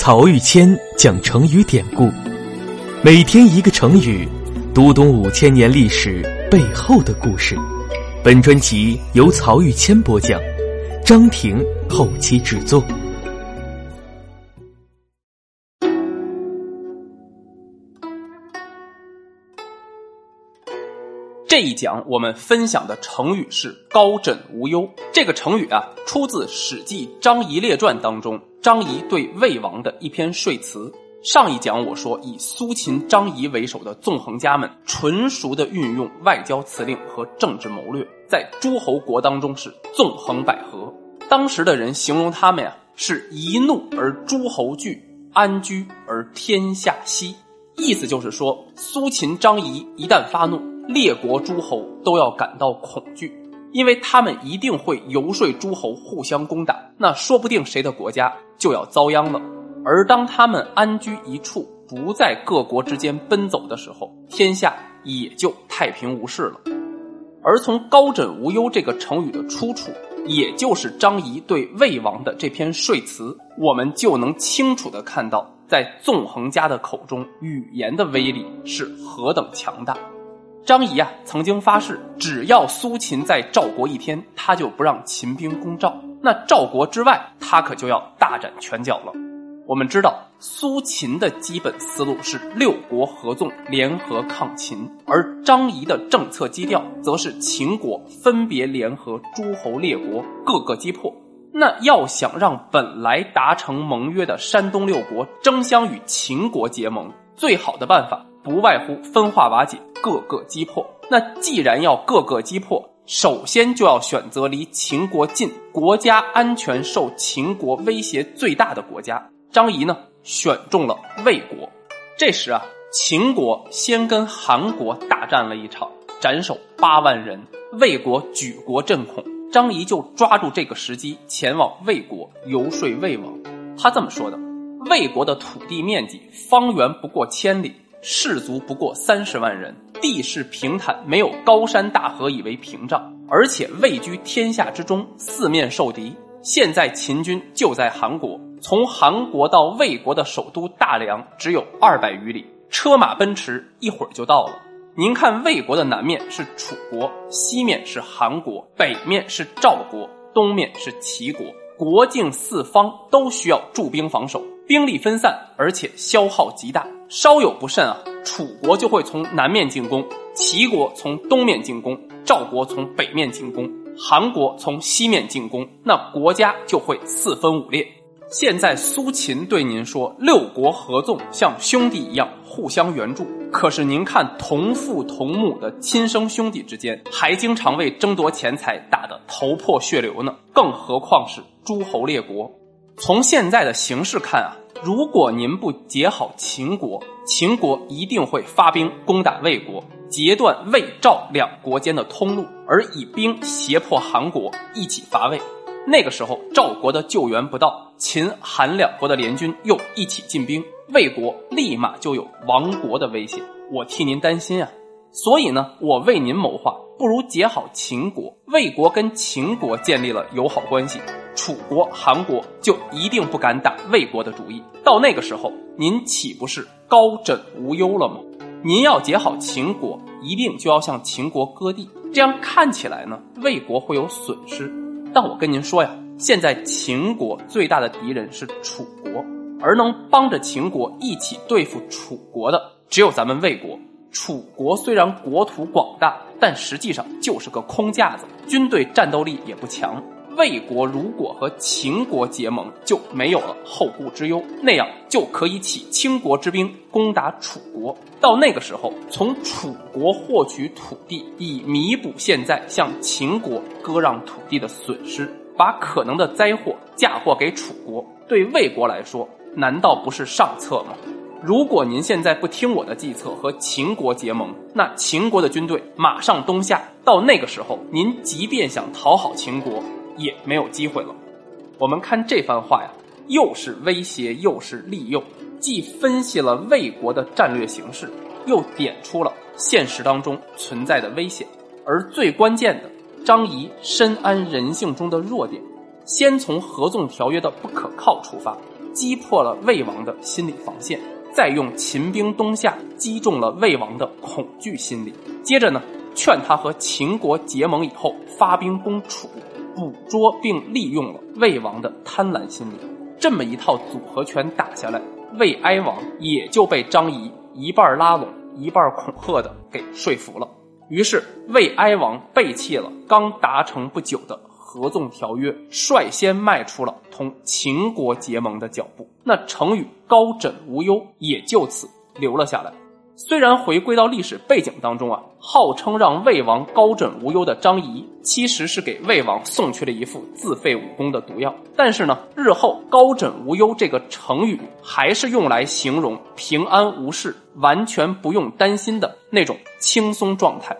曹玉谦讲成语典故，每天一个成语，读懂五千年历史背后的故事。本专辑由曹玉谦播讲，张婷后期制作。这一讲我们分享的成语是“高枕无忧”。这个成语啊，出自《史记·张仪列传》当中张仪对魏王的一篇说辞。上一讲我说，以苏秦、张仪为首的纵横家们，纯熟的运用外交辞令和政治谋略，在诸侯国当中是纵横捭阖。当时的人形容他们呀，是一怒而诸侯惧，安居而天下息。意思就是说，苏秦、张仪一旦发怒。列国诸侯都要感到恐惧，因为他们一定会游说诸侯互相攻打，那说不定谁的国家就要遭殃了。而当他们安居一处，不在各国之间奔走的时候，天下也就太平无事了。而从“高枕无忧”这个成语的出处，也就是张仪对魏王的这篇说辞，我们就能清楚的看到，在纵横家的口中，语言的威力是何等强大。张仪啊，曾经发誓，只要苏秦在赵国一天，他就不让秦兵攻赵。那赵国之外，他可就要大展拳脚了。我们知道，苏秦的基本思路是六国合纵，联合抗秦；而张仪的政策基调，则是秦国分别联合诸侯列国，各个击破。那要想让本来达成盟约的山东六国争相与秦国结盟，最好的办法。不外乎分化瓦解，各个击破。那既然要各个击破，首先就要选择离秦国近、国家安全受秦国威胁最大的国家。张仪呢，选中了魏国。这时啊，秦国先跟韩国大战了一场，斩首八万人，魏国举国震恐。张仪就抓住这个时机，前往魏国游说魏王。他这么说的：魏国的土地面积方圆不过千里。士卒不过三十万人，地势平坦，没有高山大河以为屏障，而且位居天下之中，四面受敌。现在秦军就在韩国，从韩国到魏国的首都大梁只有二百余里，车马奔驰，一会儿就到了。您看，魏国的南面是楚国，西面是韩国，北面是赵国，东面是齐国，国境四方都需要驻兵防守，兵力分散，而且消耗极大。稍有不慎啊，楚国就会从南面进攻，齐国从东面进攻，赵国从北面进攻，韩国从西面进攻，那国家就会四分五裂。现在苏秦对您说，六国合纵，像兄弟一样互相援助。可是您看，同父同母的亲生兄弟之间，还经常为争夺钱财打得头破血流呢，更何况是诸侯列国？从现在的形势看啊。如果您不结好秦国，秦国一定会发兵攻打魏国，截断魏赵两国间的通路，而以兵胁迫韩国一起伐魏。那个时候，赵国的救援不到，秦韩两国的联军又一起进兵，魏国立马就有亡国的危险。我替您担心啊！所以呢，我为您谋划，不如结好秦国。魏国跟秦国建立了友好关系。楚国、韩国就一定不敢打魏国的主意，到那个时候，您岂不是高枕无忧了吗？您要结好秦国，一定就要向秦国割地，这样看起来呢，魏国会有损失。但我跟您说呀，现在秦国最大的敌人是楚国，而能帮着秦国一起对付楚国的，只有咱们魏国。楚国虽然国土广大，但实际上就是个空架子，军队战斗力也不强。魏国如果和秦国结盟，就没有了后顾之忧，那样就可以起倾国之兵攻打楚国。到那个时候，从楚国获取土地，以弥补现在向秦国割让土地的损失，把可能的灾祸嫁祸给楚国。对魏国来说，难道不是上策吗？如果您现在不听我的计策，和秦国结盟，那秦国的军队马上东下。到那个时候，您即便想讨好秦国，也没有机会了。我们看这番话呀，又是威胁，又是利诱，既分析了魏国的战略形势，又点出了现实当中存在的危险。而最关键的，张仪深谙人性中的弱点，先从合纵条约的不可靠出发，击破了魏王的心理防线，再用秦兵东下击中了魏王的恐惧心理。接着呢，劝他和秦国结盟以后发兵攻楚，捕捉并利用了魏王的贪婪心理。这么一套组合拳打下来，魏哀王也就被张仪一半拉拢、一半恐吓的给说服了。于是，魏哀王背弃了刚达成不久的合纵条约，率先迈出了同秦国结盟的脚步。那成语“高枕无忧”也就此留了下来。虽然回归到历史背景当中啊，号称让魏王高枕无忧的张仪，其实是给魏王送去了一副自废武功的毒药。但是呢，日后“高枕无忧”这个成语还是用来形容平安无事、完全不用担心的那种轻松状态。